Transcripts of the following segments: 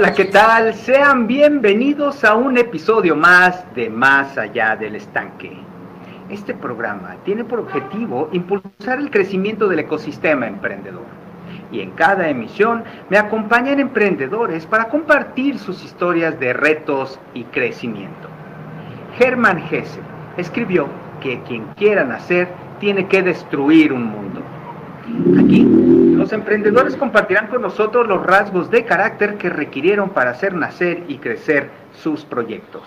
Hola, ¿qué tal? Sean bienvenidos a un episodio más de Más allá del estanque. Este programa tiene por objetivo impulsar el crecimiento del ecosistema emprendedor. Y en cada emisión me acompañan emprendedores para compartir sus historias de retos y crecimiento. Hermann Hesse escribió que quien quiera nacer tiene que destruir un mundo. Aquí, los emprendedores compartirán con nosotros los rasgos de carácter que requirieron para hacer nacer y crecer sus proyectos.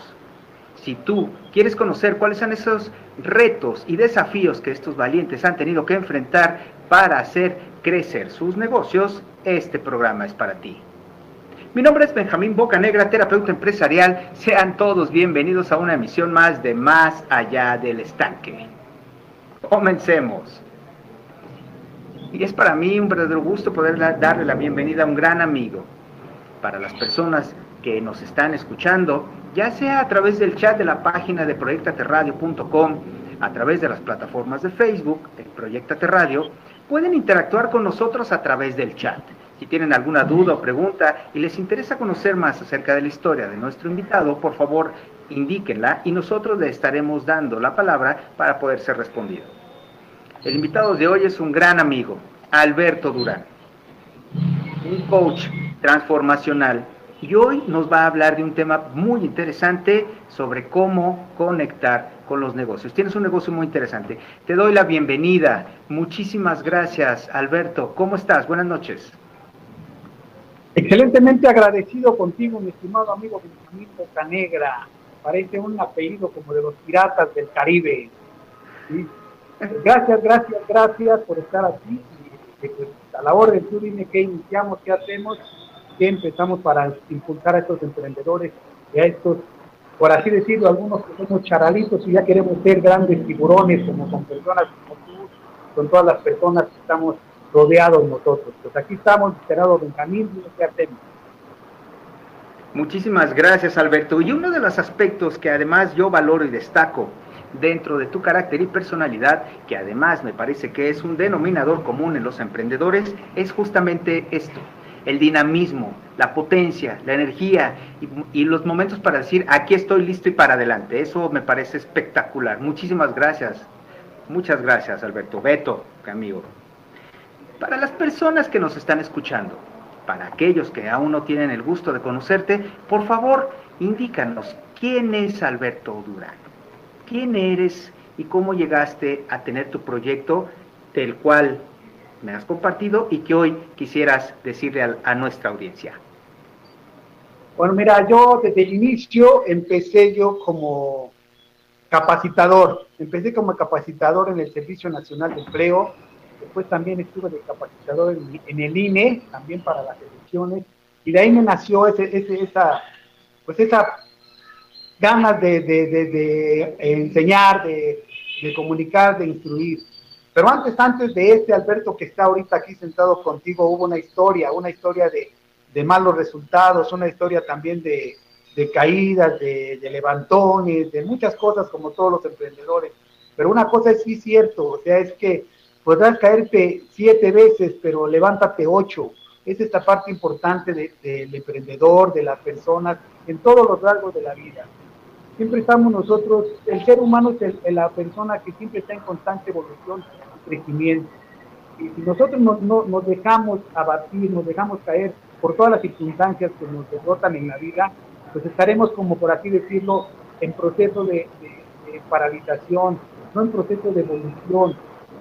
Si tú quieres conocer cuáles son esos retos y desafíos que estos valientes han tenido que enfrentar para hacer crecer sus negocios, este programa es para ti. Mi nombre es Benjamín Bocanegra, terapeuta empresarial. Sean todos bienvenidos a una emisión más de Más allá del estanque. Comencemos. Y es para mí un verdadero gusto poder darle la bienvenida a un gran amigo. Para las personas que nos están escuchando, ya sea a través del chat de la página de proyectaterradio.com, a través de las plataformas de Facebook, de Proyectate Radio, pueden interactuar con nosotros a través del chat. Si tienen alguna duda o pregunta y les interesa conocer más acerca de la historia de nuestro invitado, por favor indíquenla y nosotros le estaremos dando la palabra para poder ser respondido. El invitado de hoy es un gran amigo, Alberto Durán, un coach transformacional. Y hoy nos va a hablar de un tema muy interesante sobre cómo conectar con los negocios. Tienes un negocio muy interesante. Te doy la bienvenida. Muchísimas gracias, Alberto. ¿Cómo estás? Buenas noches. Excelentemente agradecido contigo, mi estimado amigo Benjamín Bocanegra. Parece un apellido como de los piratas del Caribe. Gracias, gracias, gracias por estar aquí. Pues, a la orden, tú dime qué iniciamos, qué hacemos, qué empezamos para impulsar a estos emprendedores y a estos, por así decirlo, algunos que somos charalitos y ya queremos ser grandes tiburones, como son personas como tú, con todas las personas que estamos rodeados nosotros. Pues aquí estamos, esperado Benjamín, ¿qué hacemos? Muchísimas gracias, Alberto. Y uno de los aspectos que además yo valoro y destaco dentro de tu carácter y personalidad, que además me parece que es un denominador común en los emprendedores, es justamente esto, el dinamismo, la potencia, la energía y, los momentos para decir, aquí estoy listo y para adelante. Eso me parece espectacular. Muchísimas gracias. Muchas gracias, Alberto. Beto, amigo. Para las personas que nos están escuchando, para aquellos que aún no tienen el gusto de conocerte, por favor, indícanos quién es Alberto Durán quién eres y cómo llegaste a tener tu proyecto del cual me has compartido y que hoy quisieras decirle a, nuestra audiencia. Bueno, mira, yo desde el inicio empecé yo como capacitador. Empecé como capacitador en el Servicio Nacional de Empleo. Después también estuve de capacitador en, el INE, también para las elecciones. Y de ahí me nació ese, esa, pues esa ganas de, enseñar, de, comunicar, de instruir. Pero antes, antes de este Alberto que está ahorita aquí sentado contigo, hubo una historia, una historia de, malos resultados, una historia también de, caídas, de, levantones, de muchas cosas como todos los emprendedores. Pero una cosa es sí cierto, o sea, es que podrás caerte siete veces, pero levántate ocho. Es esta parte importante del emprendedor, de las personas, en todos los rasgos de la vida siempre estamos nosotros, el ser humano es la persona que siempre está en constante evolución y crecimiento. Y si nosotros no, nos dejamos abatir, nos dejamos caer por todas las circunstancias que nos derrotan en la vida, pues estaremos como por así decirlo en proceso de, paralización, no en proceso de evolución.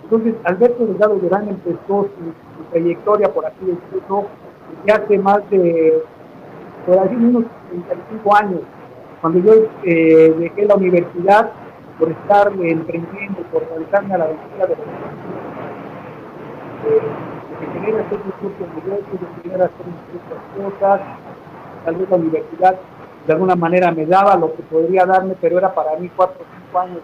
Entonces, Alberto Delgado Durán empezó su, trayectoria, por así decirlo, ya hace más de, por así unos 35 años, cuando yo eh, dejé la universidad por estar emprendiendo, por realizarme a la aventura de la eh, de querer hacer propios negocios, de querer hacer mis propias cosas, tal vez la universidad de alguna manera me daba lo que podría darme, pero era para mí cuatro o cinco años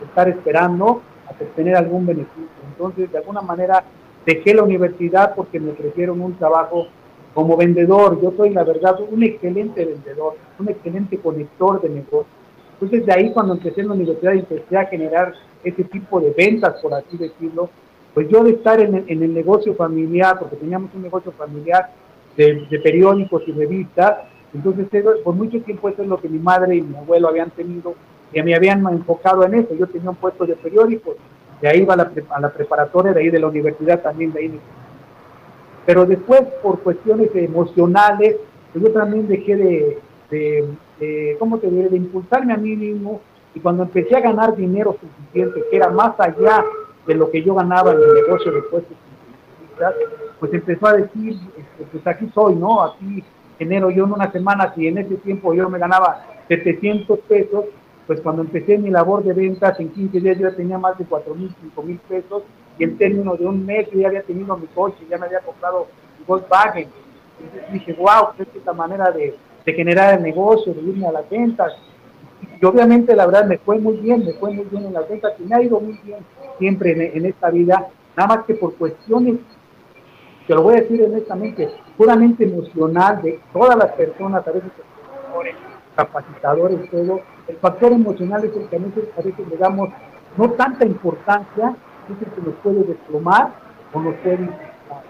estar esperando a tener algún beneficio. Entonces, de alguna manera, dejé la universidad porque me ofrecieron un trabajo como vendedor, yo soy la verdad un excelente vendedor, un excelente conector de negocios. Entonces de ahí cuando empecé en la universidad y empecé a generar ese tipo de ventas, por así decirlo, pues yo de estar en el, negocio familiar, porque teníamos un negocio familiar, de, periódicos y revistas. Entonces, por mucho tiempo eso es lo que mi madre y mi abuelo habían tenido, y me habían enfocado en eso. Yo tenía un puesto de periódicos, de ahí iba a la, a la preparatoria, de ahí de la universidad también, de ahí. Pero después, por cuestiones emocionales, pues yo también dejé de, de, ¿cómo te diré?, de impulsarme a mí mismo, y cuando empecé a ganar dinero suficiente, que era más allá de lo que yo ganaba en el negocio de puestos pues empezó a decir, este, pues aquí soy, ¿no? Aquí genero yo en una semana, si en ese tiempo yo me ganaba 700 pesos, pues cuando empecé mi labor de ventas en 15 días yo tenía más de 4 mil, 5 mil pesos y en términos de un mes yo ya había tenido mi coche, ya me había comprado Volkswagen. Entonces dije, wow, pues esta es la manera de, de generar el negocio, de irme a las ventas. Y obviamente la verdad me fue muy bien, me fue muy bien en las ventas y me ha ido muy bien siempre en, en esta vida, nada más que por cuestiones te lo voy a decir honestamente, puramente emocional de todas las personas, a veces capacitadores, todo, el factor emocional es el que a veces, le damos no tanta importancia, que nos puede desplomar o nos puede impulsar.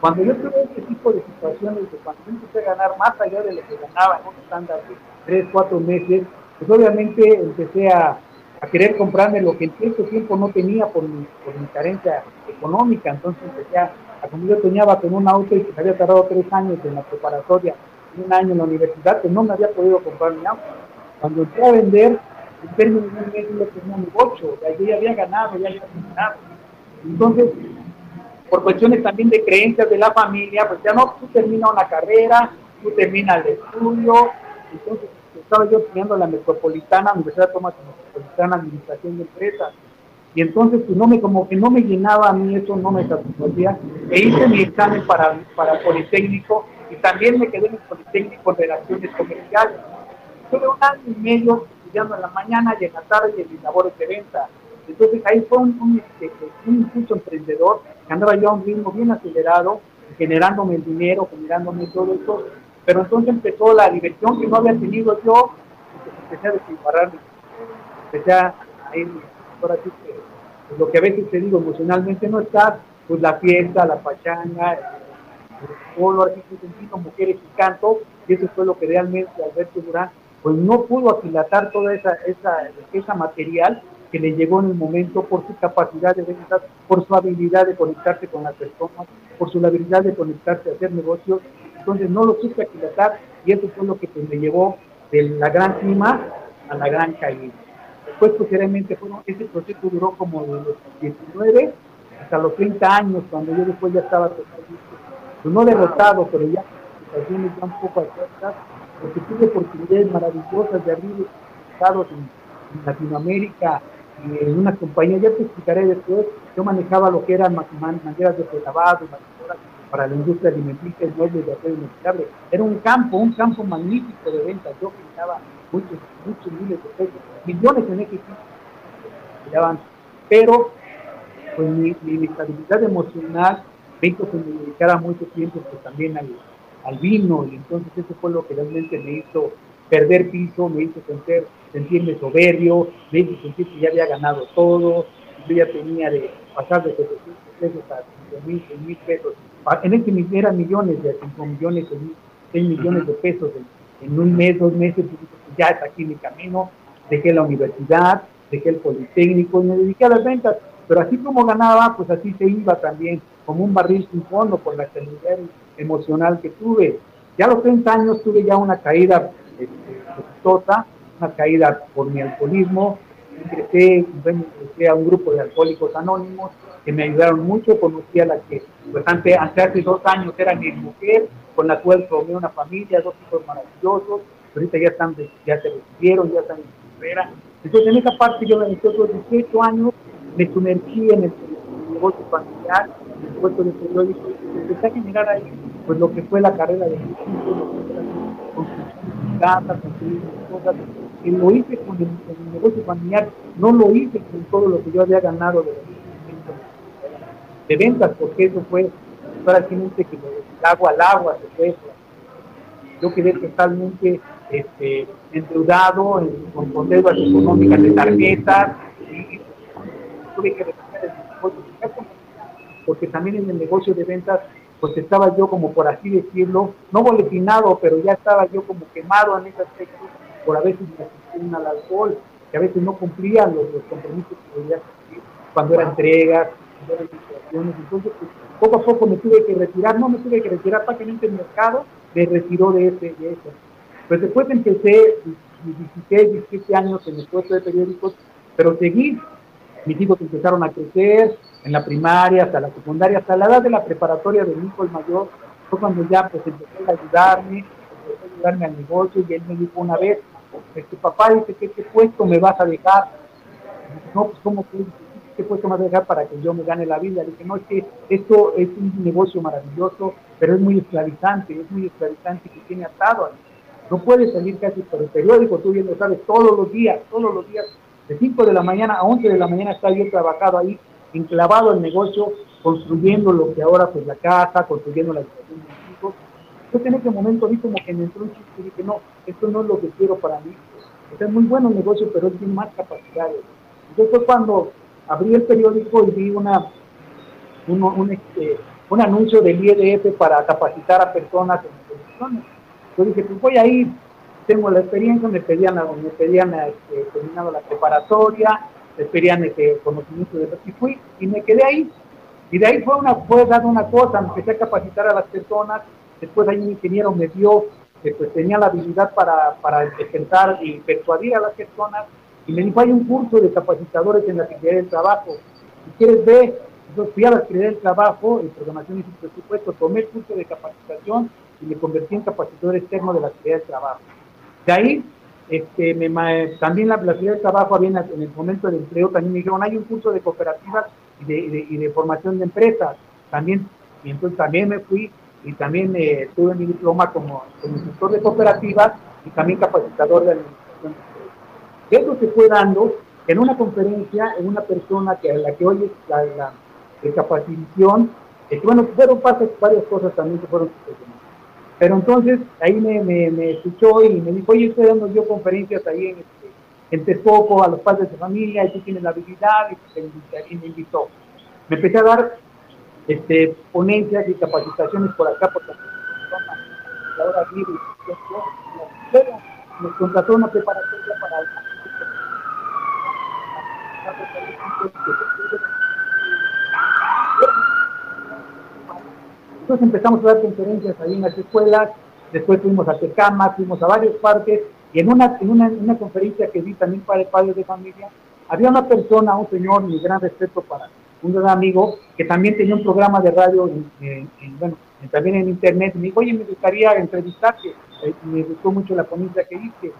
Cuando yo tuve este tipo de situaciones, de cuando yo empecé a ganar más allá de lo que ganaba en un estándar de 3, 4 meses, pues obviamente empecé a, a querer comprarme lo que en cierto tiempo no tenía por mi, por mi carencia económica, entonces empecé a como yo soñaba con un auto y que había tardado tres años en la preparatoria, un año en la universidad, que no me había podido comprar mi auto. Cuando entré a vender, de un mes yo tenía ocho, yo ya había ganado, ya había ganado. Entonces, por cuestiones también de creencias de la familia, pues ya no, tú terminas una carrera, tú terminas el estudio, entonces estaba yo estudiando la Metropolitana, Universidad Tomás Metropolitana Administración de Empresas, y entonces, pues no me, como que no me llenaba a mí eso, no me satisfacía. E hice mi examen para, para Politécnico y también me quedé en el Politécnico en Relaciones Comerciales. Tuve un año y medio estudiando en la mañana y en la tarde en mis labores de venta. Entonces ahí fue un, un, este, un impulso emprendedor, que andaba yo a un ritmo bien acelerado, generándome el dinero, generándome todo eso. Pero entonces empezó la diversión que no había tenido yo, empecé a despilfarrarme, empecé a ir, ahora sí que lo que a veces te digo emocionalmente no estás, pues la fiesta, la pachanga, el polo, artístico, mujeres y canto, y eso fue lo que realmente Alberto Durán, pues no pudo aquilatar toda esa, esa, esa material que le llegó en el momento por su capacidad de ventas, por su habilidad de conectarse con las personas, por su habilidad de conectarse a hacer negocios. Entonces no lo supe aquilatar y eso fue lo que pues, me llevó de la gran cima a la gran caída. Después, posteriormente, bueno, ese proceso duró como de los 19 hasta los 30 años, cuando yo después ya estaba totalmente, pues no derrotado, pero ya situaciones ya un poco adversas, porque tuve oportunidades maravillosas de abrir estados en, Latinoamérica, y en una compañía, ya te explicaré después, yo manejaba lo que eran maneras de prelavado, para la industria alimenticia, muebles de acero inoxidable. Era un campo, un campo magnífico de ventas. Yo generaba muchos, muchos miles de pesos, millones en ese pero pues mi, mi, estabilidad emocional me hizo que me dedicara mucho tiempo pues, también al, al, vino y entonces eso fue lo que realmente me hizo perder piso, me hizo sentir, sentirme soberbio, me hizo sentir que ya había ganado todo, yo ya tenía de pasar de 700 pesos a 5 mil, 6 mil pesos, en este eran millones de 5 millones, 6 millones de pesos en, en, un mes, dos meses, ya está aquí mi camino, dejé la universidad, dejé el Politécnico y me dediqué a las ventas. Pero así como ganaba, pues así se iba también, como un barril sin fondo por la estabilidad emocional que tuve. Ya a los 30 años tuve ya una caída exitosa, este, una caída por mi alcoholismo, ingresé, ingresé a un grupo de alcohólicos anónimos que me ayudaron mucho, conocí a la que pues antes, hace dos años era mi mujer, con la cual formé una familia, dos hijos maravillosos, ahorita ya están, ya se recibieron, ya están en espera. Entonces, en esa parte yo, en los 18 años, me sumergí en el, negocio familiar, en el puesto de periódico, y empecé a generar ahí, pues lo que fue la carrera de construcción de casa, construir cosas, y lo hice con el, negocio familiar, no lo hice con todo lo que yo había ganado de, de ventas, porque eso fue prácticamente que el agua al agua se fue. Yo quedé totalmente este, endeudado con, con, deudas económicas de tarjetas y, tuve que el negocio porque también en el negocio de ventas pues estaba yo como por así decirlo, no boletinado, pero ya estaba yo como quemado en ese aspecto por a veces me al alcohol, que a veces no cumplía los, compromisos que debía cumplir cuando eran entregas, cuando eran situaciones, entonces pues, poco a poco me tuve que retirar, no me tuve que retirar prácticamente el mercado, me retiró de ese, de eso. Pues después empecé 16, 17 años en el puesto de periódicos, pero seguí, mis hijos empezaron a crecer, en la primaria, hasta la secundaria, hasta la edad de la preparatoria de hijo el mayor, fue cuando ya pues empezó a ayudarme, empezó a ayudarme al negocio y él me dijo una vez, este papá dice que qué puesto me vas a dejar. No, pues cómo que qué puesto me vas a dejar para que yo me gane la vida. Le dije, no, es que esto es un negocio maravilloso, pero es muy esclavizante, es muy esclavizante que tiene atado ahí. No puedes salir casi por el periódico, tú bien lo sabes, todos los días, todos los días, de 5 de la mañana a 11 de la mañana está yo trabajado ahí enclavado el negocio, construyendo lo que ahora pues la casa, construyendo la situación de mis hijos. Entonces en ese momento vi como que me entró un chiste y dije, no, esto no es lo que quiero para mí. es muy bueno el negocio, pero él tiene más capacidades. Entonces fue cuando abrí el periódico y vi una, un, este, un anuncio del IEDF para capacitar a personas en posiciones. Yo dije, pues voy a ir, tengo la experiencia, me pedían, me pedían este, terminado la preparatoria, pedían este conocimiento de que fui y me quedé ahí. Y de ahí fue una, fue dando una cosa, empecé a capacitar a las personas, después ahí un ingeniero me dio que pues tenía la habilidad para, para presentar y persuadir a las personas, y me dijo, hay un curso de capacitadores en la Secretaría del Trabajo, si quieres ver, entonces fui a la Secretaría del Trabajo, en programación y presupuesto, tomé el curso de capacitación y me convertí en capacitador externo de la Secretaría del Trabajo. De ahí este, me, también la, la de Trabajo había en, el momento del empleo, también me dijeron, hay un curso de cooperativas y de, de, formación de empresas. También, y entonces también me fui y también eh, tuve mi diploma como, instructor de cooperativas y también capacitador de administración Eso se fue dando en una conferencia, en una persona que a la que hoy la, la, capacitación, eh, bueno, fueron varias cosas también que fueron pero entonces ahí me, escuchó y me dijo, oye, estoy dando yo conferencias ahí en, este, en Texcoco a los padres de familia y tú tienes la habilidad y, me invitó. Me empecé a dar este, ponencias y capacitaciones por acá, por ahora me contrató una preparatoria para entonces empezamos a dar conferencias ahí en las escuelas, después fuimos a Tecama, fuimos a varios parques, y en una, en una, conferencia que vi también para padres de familia, había una persona, un señor, mi gran respeto para un gran amigo, que también tenía un programa de radio, bueno, también en internet, me dijo, oye, me gustaría entrevistarte, eh, me gustó mucho la ponencia que hice.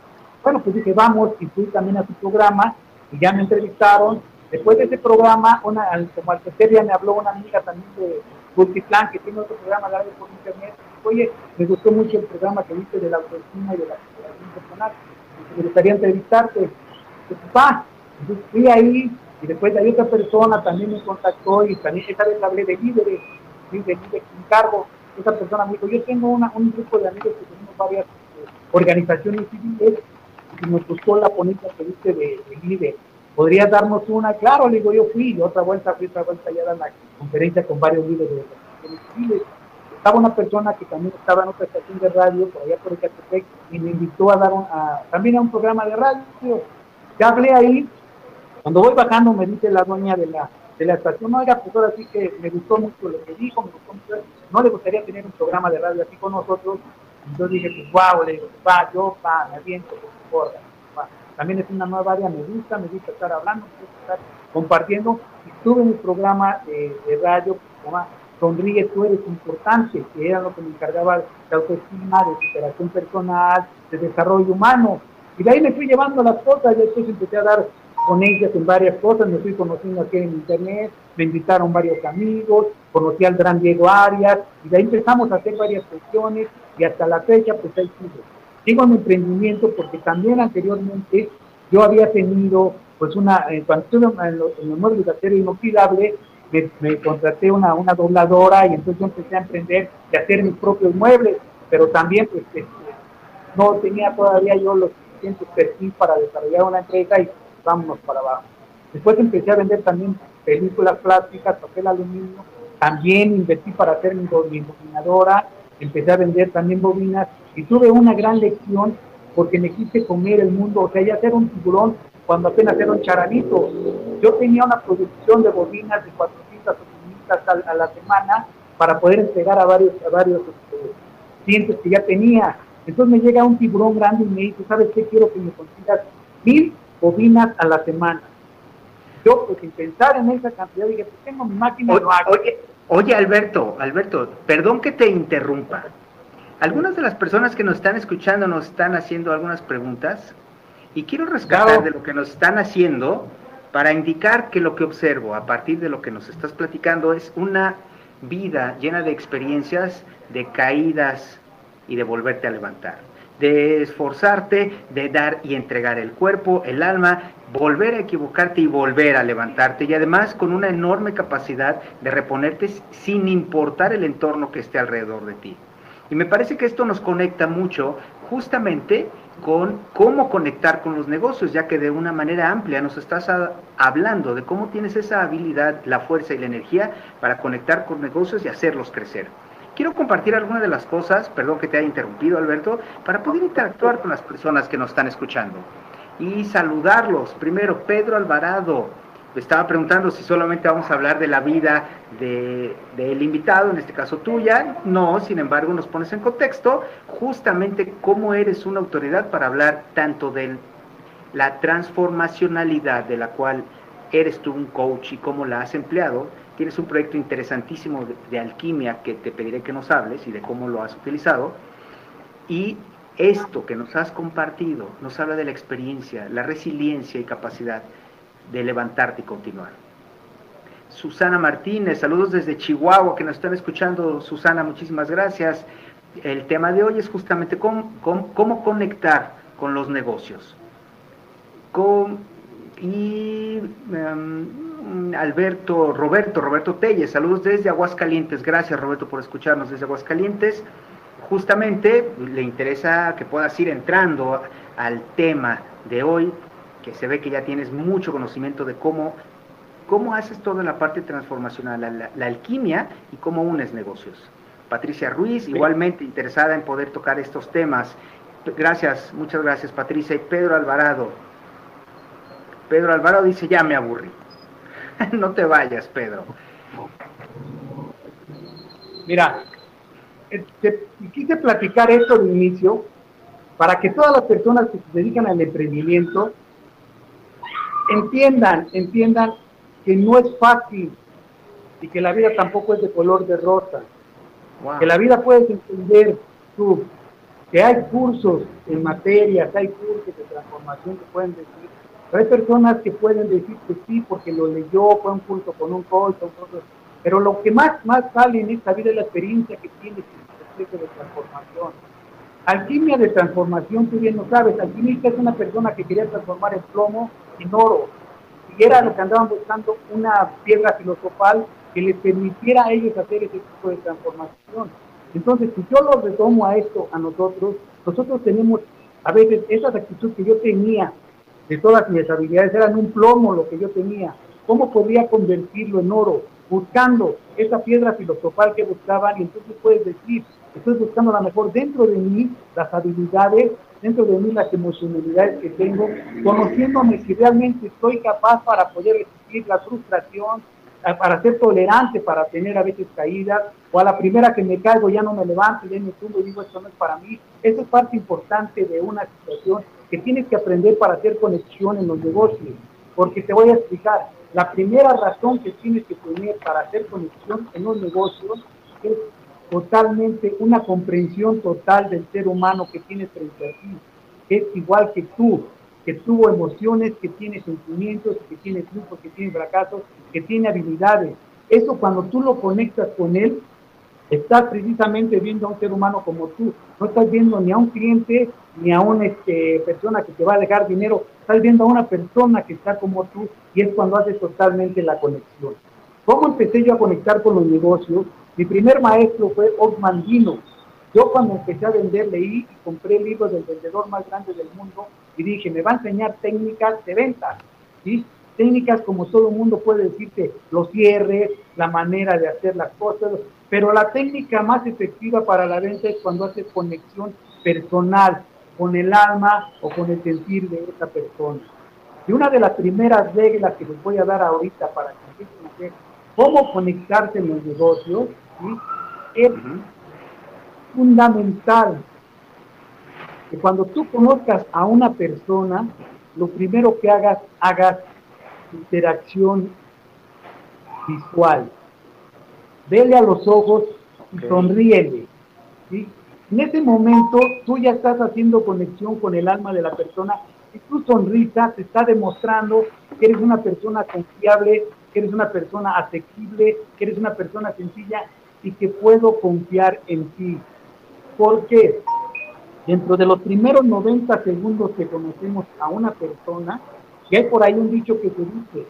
Bueno, pues dije, vamos, y fui también a su programa, y ya me entrevistaron. Después de ese programa, una, como al tercer día me habló una amiga también de, Multiplan, que tiene otro programa de por internet. Oye, me gustó mucho el programa que viste de la autoestima y de la superación personal. Me gustaría entrevistarte. Va, yo fui ahí y después hay otra persona también me contactó y también esta vez hablé de líderes, de líderes cargo. Esa persona me dijo, yo tengo una, un grupo de amigos que tenemos varias eh, organizaciones civiles y nos gustó la ponencia que viste de, de líderes ¿Podrías darnos una? Claro, le digo, yo fui, y otra vuelta, fui otra vuelta ya a la conferencia con varios líderes de Estaba una persona que también estaba en otra estación de radio, por allá por el Ecatepec, y me invitó a dar también a un programa de radio. Ya hablé ahí, cuando voy bajando me dice la dueña de la, de la estación, oiga, pues ahora sí que me gustó mucho lo que dijo, me gustó mucho, no le gustaría tener un programa de radio así con nosotros. Entonces dije, pues wow, le digo, va, yo, va, me aviento, por favor también es una nueva área, me gusta, me gusta estar hablando, me gusta estar compartiendo. Estuve en el programa de, radio que Sonríe, tú eres importante, que era lo que me encargaba de autoestima, de superación personal, de desarrollo humano. Y de ahí me fui llevando las cosas, y después empecé a dar ponencias en varias cosas, me fui conociendo aquí en internet, me invitaron varios amigos, conocí al gran Diego Arias, y de ahí empezamos a hacer varias cuestiones, y hasta la fecha, pues ahí sigo Sigo mi emprendimiento porque también anteriormente yo había tenido, pues una, eh, cuando estuve en, los, muebles de acero inoxidable, me, contraté una, una dobladora y entonces yo empecé a emprender de hacer mis propios muebles, pero también pues este, no tenía todavía yo los suficientes perfil para desarrollar una empresa y vámonos para abajo. Después empecé a vender también películas plásticas, papel aluminio, también invertí para hacer mi, mi empecé a vender también bobinas y tuve una gran lección porque me quise comer el mundo, o sea, ya ser un tiburón cuando apenas era un charanito. Yo tenía una producción de bobinas de 400 o a, la semana para poder entregar a varios, a varios este, clientes que ya tenía. Entonces me llega un tiburón grande y me dice, ¿sabes qué? Quiero que me consigas mil bobinas a la semana. Yo, pues sin pensar en esa cantidad, dije, pues tengo mi máquina. Oye, oye, Alberto, Alberto, perdón que te interrumpa. Algunas de las personas que nos están escuchando nos están haciendo algunas preguntas y quiero rescatar de lo que nos están haciendo para indicar que lo que observo a partir de lo que nos estás platicando es una vida llena de experiencias, de caídas y de volverte a levantar, de esforzarte, de dar y entregar el cuerpo, el alma, volver a equivocarte y volver a levantarte. Y además con una enorme capacidad de reponerte sin importar el entorno que esté alrededor de ti. Y me parece que esto nos conecta mucho justamente con cómo conectar con los negocios, ya que de una manera amplia nos estás hablando de cómo tienes esa habilidad, la fuerza y la energía para conectar con negocios y hacerlos crecer. Quiero compartir algunas de las cosas, perdón que te haya interrumpido Alberto, para poder interactuar con las personas que nos están escuchando y saludarlos. Primero, Pedro Alvarado, estaba preguntando si solamente vamos a hablar de la vida del invitado, en este caso tuya. No, sin embargo, nos pones en contexto justamente cómo eres una autoridad para hablar tanto de la transformacionalidad de la cual eres tú un coach y cómo la has empleado. Tienes un proyecto interesantísimo de alquimia que te pediré que nos hables y de cómo lo has utilizado. Y esto que nos has compartido nos habla de la experiencia, la resiliencia y capacidad de levantarte y continuar. Susana Martínez, saludos desde Chihuahua que nos están escuchando. Susana, muchísimas gracias. El tema de hoy es justamente cómo, conectar con los negocios. Con, y em, Alberto, Roberto, Roberto Telles, saludos desde Aguascalientes. Gracias Roberto por escucharnos desde Aguascalientes. Justamente le interesa que puedas ir entrando al tema de hoy, que se ve que ya tienes mucho conocimiento de cómo, cómo haces toda la parte transformacional, la, alquimia y cómo unes negocios. Patricia Ruiz, igualmente interesada en poder tocar estos temas. Gracias, muchas gracias Patricia. Y Pedro Alvarado. Pedro Alvarado dice, ya me aburrí. no te vayas, Pedro. Mira, eh, quise platicar esto de inicio para que todas las personas que se dedican al emprendimiento entiendan, entiendan que no es fácil y que la vida tampoco es de color de rosa. Que la vida puedes entender tú, que hay cursos en materias, hay cursos de transformación que pueden decir, pero hay personas que pueden decir que sí porque lo leyó, fue un curso con un coach, pero lo que más, más sale en esta vida es la experiencia que tienes en el proceso de transformación. Alquimia de transformación, tú bien lo sabes, alquimista es una persona que quería transformar el plomo en oro. Y era lo que andaban buscando, una piedra filosofal que les permitiera a ellos hacer ese tipo de transformación. Entonces, si yo lo retomo a esto, a nosotros, nosotros tenemos a veces esa actitud que yo tenía de todas mis habilidades, eran un plomo lo que yo tenía. ¿Cómo podría convertirlo en oro? Buscando esa piedra filosofal que buscaban y entonces puedes decir, estoy buscando a lo mejor dentro de mí las habilidades dentro de mí las emocionalidades que tengo, conociéndome si realmente estoy capaz para poder resistir la frustración, para ser tolerante, para tener a veces caídas, o a la primera que me caigo ya no me levanto, ya me tumbo y digo esto no es para mí. Eso es parte importante de una situación que tienes que aprender para hacer conexión en los negocios, porque te voy a explicar, la primera razón que tienes que tener para hacer conexión en los negocios es totalmente una comprensión total del ser humano que tiene frente a ti. Es igual que tú, que tuvo emociones, que tiene sentimientos, que tiene triunfos, que tiene fracasos, que tiene habilidades. Eso cuando tú lo conectas con él, estás precisamente viendo a un ser humano como tú. No estás viendo ni a un cliente ni a una este, persona que te va a dejar dinero. Estás viendo a una persona que está como tú y es cuando haces totalmente la conexión. ¿Cómo empecé yo a conectar con los negocios? Mi primer maestro fue Osmandino. Yo cuando empecé a vender leí y compré libros del vendedor más grande del mundo y dije, me va a enseñar técnicas de venta. ¿sí? técnicas como todo el mundo puede decirte, los cierres, la manera de hacer las cosas, pero la técnica más efectiva para la venta es cuando haces conexión personal con el alma o con el sentir de esa persona. Y una de las primeras reglas que les voy a dar ahorita para que ver cómo conectarse en los negocios es fundamental que cuando tú conozcas a una persona, lo primero que hagas, hagas interacción visual. Vele a los ojos y sonríele. En ese momento tú ya estás haciendo conexión con el alma de la persona y tu sonrisa te está demostrando que eres una persona confiable, que eres una persona asequible, que eres una persona sencilla y que puedo confiar en ti. ¿Por qué? Dentro de los primeros 90 segundos que conocemos a una persona, y hay por ahí un dicho que se dice,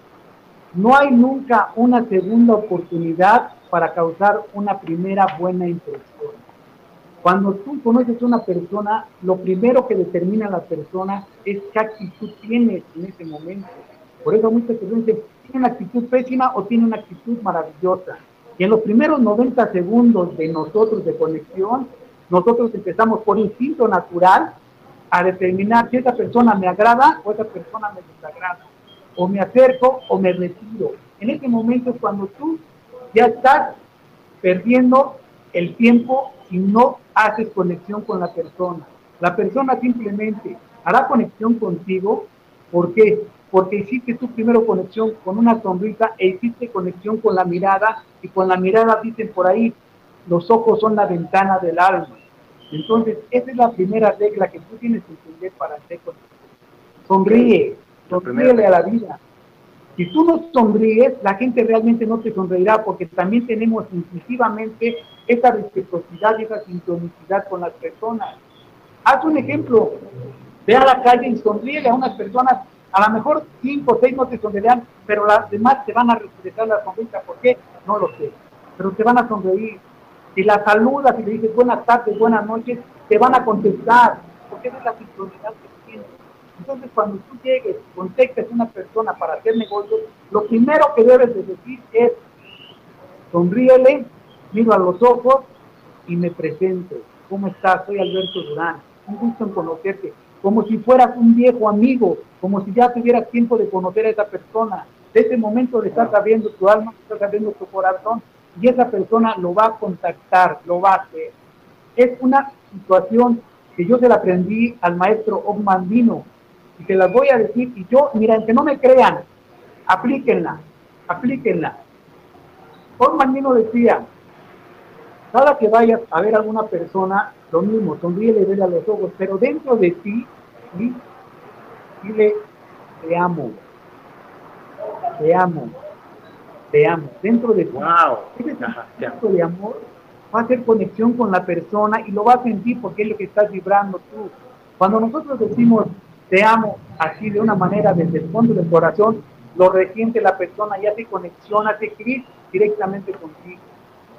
no hay nunca una segunda oportunidad para causar una primera buena impresión. Cuando tú conoces a una persona, lo primero que determina a la persona es qué actitud tienes en ese momento. Por eso muchas personas dicen, ¿tiene una actitud pésima o tiene una actitud maravillosa? Y en los primeros 90 segundos de nosotros de conexión, nosotros empezamos por instinto natural a determinar si esa persona me agrada o esa persona me desagrada. O me acerco o me retiro. En ese momento es cuando tú ya estás perdiendo el tiempo y no haces conexión con la persona. La persona simplemente hará conexión contigo. ¿Por qué? Porque hiciste tu primero conexión con una sonrisa e hiciste conexión con la mirada y con la mirada dicen por ahí, los ojos son la ventana del alma. Entonces, esa es la primera regla que tú tienes que entender para hacer Sonríe, sonríele a la vida. Si tú no sonríes, la gente realmente no te sonreirá porque también tenemos intuitivamente esa reciprocidad y esa sincronicidad con las personas. Haz un ejemplo. Ve a la calle y sonríele a unas personas. A lo mejor cinco o seis no te sonreirán, pero las demás te van a regresar la sonrisa. ¿Por qué? No lo sé. Pero te van a sonreír si la saludas y le dices buenas tardes, buenas noches, te van a contestar, porque esa es la sincronidad que tienes. Entonces, cuando tú llegues, contactes a una persona para hacer negocios, lo primero que debes de decir es, sonríele, miro a los ojos y me presento. ¿Cómo estás? Soy Alberto Durán. Un gusto en conocerte. Como si fueras un viejo amigo, como si ya tuvieras tiempo de conocer a esa persona. De ese momento le estás abriendo tu alma, le estás abriendo tu corazón y esa persona lo va a contactar, lo va a hacer. Es una situación que yo se la aprendí al maestro Ogmandino y se las voy a decir y yo, miren, que no me crean, aplíquenla, aplíquenla. Ogmandino decía, cada que vayas a ver a alguna persona, lo mismo, sonríele, a los ojos, pero dentro de ti, dile, te amo, te amo, te amo. Dentro de wow. ese de amor va a hacer conexión con la persona y lo va a sentir porque es lo que estás vibrando tú. Cuando nosotros decimos te amo así de una manera desde el fondo del corazón, lo resiente la persona y hace conexión, hace clic directamente contigo.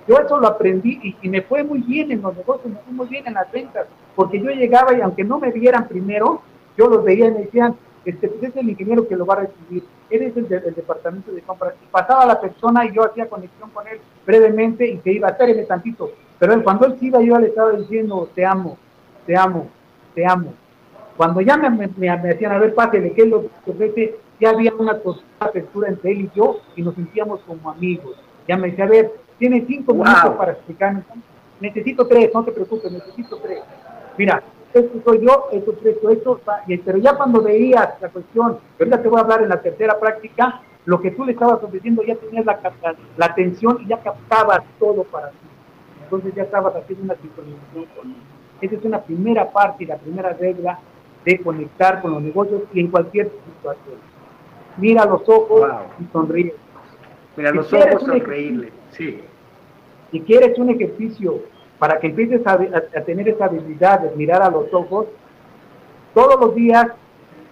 Yo eso lo aprendí y, y, me fue muy bien en los negocios, me fue muy bien en las ventas, porque yo llegaba y aunque no me vieran primero, yo los veía y me decían, este, pues es el ingeniero que lo va a recibir, él es el del departamento de compras. Y pasaba la persona y yo hacía conexión con él brevemente y se iba, espéreme tantito. Pero él, cuando él se iba, yo le estaba diciendo, te amo, te amo, te amo. Cuando ya me, me, me decían, a ver, pásele, ¿qué es lo que ofrece? Ya había una apertura entre él y yo y nos sentíamos como amigos. Ya me decía, a ver, tiene cinco minutos para explicarme. Necesito tres, no te preocupes, necesito tres. Mira, esto soy yo, esto, esto, esto, pero ya cuando veías la cuestión, ahorita te voy a hablar en la tercera práctica, lo que tú le estabas ofreciendo ya tenías la, la atención y ya captabas todo para ti. Entonces ya estabas haciendo una sincronización con él. Esa es una primera parte y la primera regla de conectar con los negocios y en cualquier situación. Mira los ojos y sonríe. Mira los ojos, sonreírle. Sí. Si quieres un ejercicio para que empieces a, tener esa habilidad de mirar a los ojos, todos los días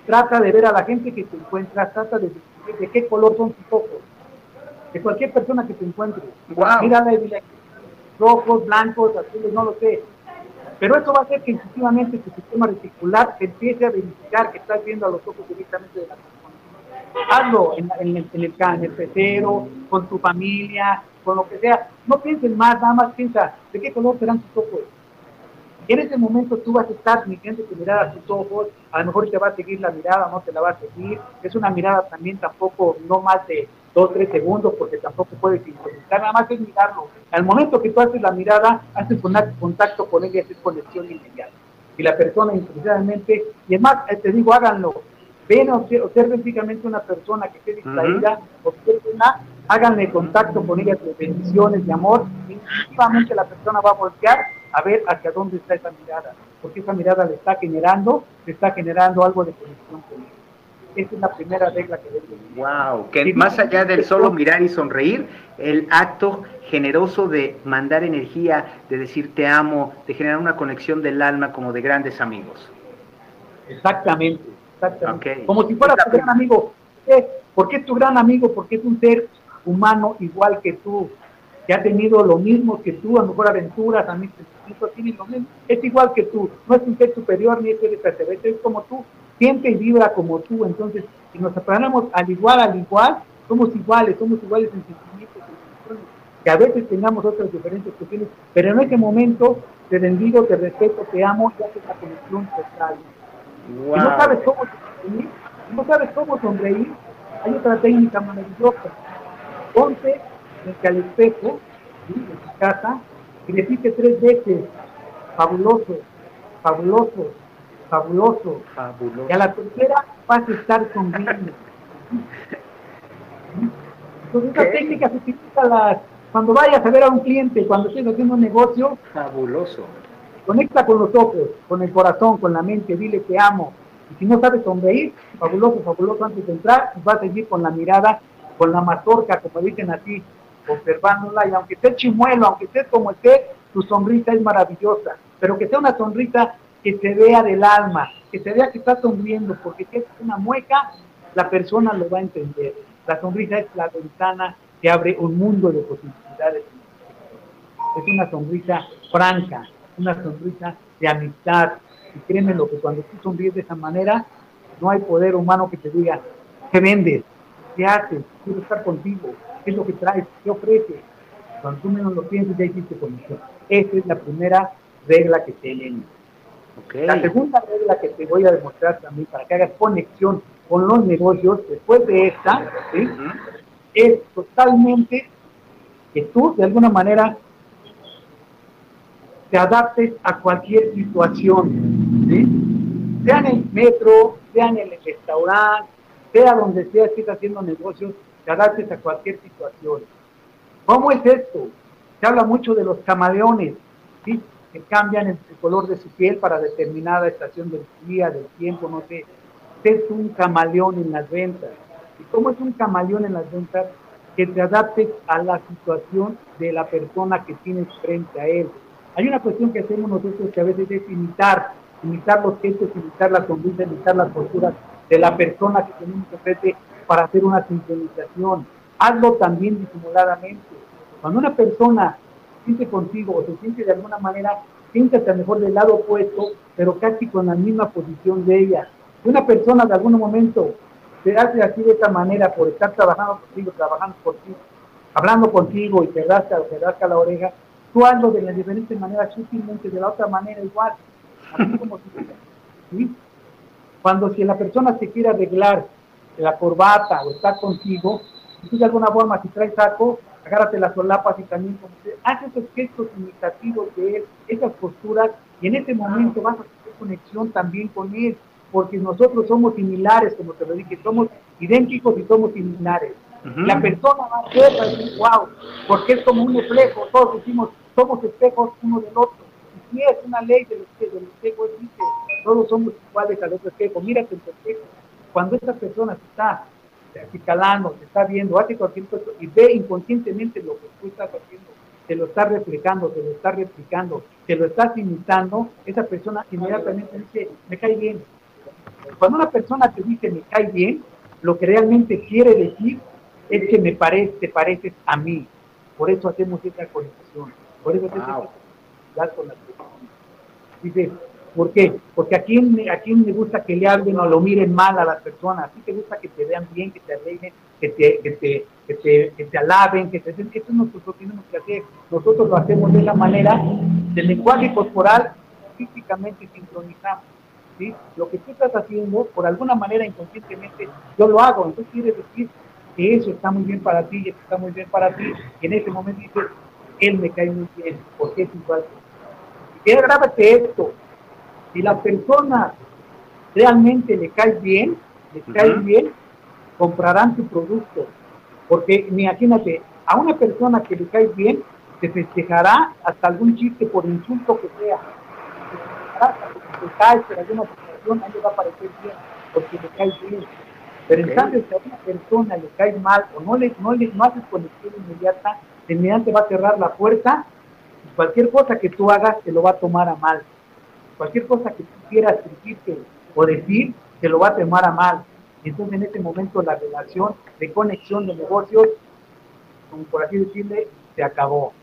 trata de ver a la gente que te encuentra, trata de descubrir de qué color son tus ojos. De cualquier persona que te encuentre. Wow. Mírala y dile, rojos, blancos, azules, no lo sé. Pero eso va a hacer que intuitivamente tu sistema reticular empiece a verificar que estás viendo a los ojos directamente de la persona. hazlo en, el, en, el, en el pecero, con tu familia, con lo que sea. No pienses más, nada más piensa, ¿de qué color serán tus ojos? en ese momento tú vas a estar mirando tu mirada a tus ojos, a lo mejor te va a seguir la mirada, no te la va a seguir. Es una mirada también tampoco, no más de dos, tres segundos, porque tampoco puedes interpretar, nada más es mirarlo. Al momento que tú haces la mirada, haces contacto con ella, haces conexión inmediata. Y la persona, intuitivamente, y es más, eh, te digo, háganlo. Ven, observen físicamente una persona que esté distraída, uh háganle contacto con ella de bendiciones, de amor, y intuitivamente la persona va a voltear a ver hacia dónde está esa mirada, porque esa mirada le está generando, le está generando algo de conexión con ella. Esa es la primera regla que debe Wow, que más allá del solo mirar y sonreír, el acto generoso de mandar energía, de decir te amo, de generar una conexión del alma como de grandes amigos. Exactamente, exactamente. Como si fuera tu gran amigo. ¿Por qué es tu gran amigo? Porque es un ser humano igual que tú, que ha tenido lo mismo que tú, a lo mejor aventuras, a mí tiene lo mismo, es igual que tú, no es un ser superior ni es ser extraterrestre, es como tú, siente y vibra como tú, entonces si nos separamos al igual, al igual, somos iguales, somos iguales en sentimientos, en que a veces tengamos otras diferentes cuestiones, pero en ese momento te bendigo, te respeto, te amo, ya que la conexión total. Wow. no sabes cómo sonreír, no sabes cómo sonreír, hay otra técnica maravillosa. Ponte frente al espejo de tu casa y repite tres veces, fabuloso, fabuloso, fabuloso. fabuloso. Y a la tercera vas a estar sonriendo. Entonces esa técnica se utiliza cuando vayas a ver a un cliente, cuando estés haciendo un negocio. Fabuloso. Conecta con los ojos, con el corazón, con la mente, dile te amo. Y si no sabes sonreír, fabuloso, fabuloso antes de entrar, vas a seguir con la mirada, con la mazorca, como dicen así, observándola. Y aunque esté chimuelo, aunque estés como esté, tu sonrisa es maravillosa. Pero que sea una sonrisa que se vea del alma, que se vea que está sonriendo, porque si es una mueca, la persona lo va a entender. La sonrisa es la ventana que abre un mundo de posibilidades. Es una sonrisa franca, una sonrisa de amistad. Y créeme lo que cuando tú sonríes de esa manera, no hay poder humano que te diga, ¿qué vendes? ¿Qué haces? Quiero estar contigo. ¿Qué es lo que traes? ¿Qué ofreces? Cuando tú menos lo piensas, ya hiciste condición. Esa es la primera regla que tienen la segunda regla que te voy a demostrar también para que hagas conexión con los negocios después de esta, es totalmente que tú de alguna manera te adaptes a cualquier situación, sea en el metro, sea en el restaurante, sea donde sea que estés haciendo negocios, te adaptes a cualquier situación. ¿Cómo es esto? Se habla mucho de los camaleones, ¿sí? que cambian el, color de su piel para determinada estación del día, del tiempo, no sé. Es un camaleón en las ventas. ¿Y cómo es un camaleón en las ventas? Que te adaptes a la situación de la persona que tienes frente a él. Hay una cuestión que hacemos nosotros que a veces es imitar, imitar los gestos, imitar la sonrisa, imitar las posturas de la persona que tenemos frente para hacer una sincronización. Hazlo también disimuladamente. Cuando una persona siente contigo o se siente de alguna manera, siéntate mejor del lado opuesto, pero casi con la misma posición de ella. Una persona de algún momento te hace así de esta manera por estar trabajando contigo, trabajando por ti, hablando contigo y te rasca, te rasca la oreja, tú hazlo de la diferente manera, sutilmente, de la otra manera igual, así como ¿sí? Cuando si la persona se quiere arreglar la corbata o está contigo, tú de alguna forma si traes saco, agárrate las solapas y también haz esos gestos imitativos de él, esas posturas, y en ese momento vas a hacer conexión también con él, porque nosotros somos similares, como te lo dije, somos idénticos y somos similares. La persona va a ser, decir, wow, porque es como un espejo, todos decimos, somos espejos uno del otro. Y si es una ley del espejo, del espejo dice, todos somos iguales al otro espejo, mírate tu espejo. Cuando esa persona está calando, se está viendo, hace cualquier cosa y ve inconscientemente lo que tú estás haciendo, te lo está reflejando, te lo está replicando, te lo estás imitando, esa persona inmediatamente dice, me cae bien. Cuando una persona te dice, me cae bien, lo que realmente quiere decir es que me parece, te pareces a mí. Por eso hacemos esa conexión. Por eso hacemos esa con las personas. Dice, ¿Por qué? Porque a quién, a quién le gusta que le hablen o lo miren mal a las personas. A ti te gusta que te vean bien, que te alegren, que te, que te, que te, que te alaben, que te Esto es nosotros tenemos que hacer. Nosotros lo hacemos de la manera del lenguaje corporal, físicamente sincronizamos. ¿sí? Lo que tú estás haciendo, por alguna manera inconscientemente, yo lo hago. Entonces quiere decir que eso está muy bien para ti y eso está muy bien para ti. Y en ese momento dices, él me cae muy bien, porque es igual. Y grábate esto, si la persona realmente le cae bien, le cae bien, comprarán tu producto. Porque imagínate, a una persona que le cae bien, se festejará hasta algún chiste por insulto que sea. Se cae por alguna situación, a va a parecer bien, porque le cae bien. Pero en cambio, si a una persona le cae mal o no le, no le no haces conexión inmediata, inmediatamente va a cerrar la puerta y cualquier cosa que tú hagas te lo va a tomar a mal. Cualquier cosa que tú quieras decirte o decir, te lo va a tomar a mal. Entonces en ese momento la relación de conexión de negocios, como por así decirle, se acabó.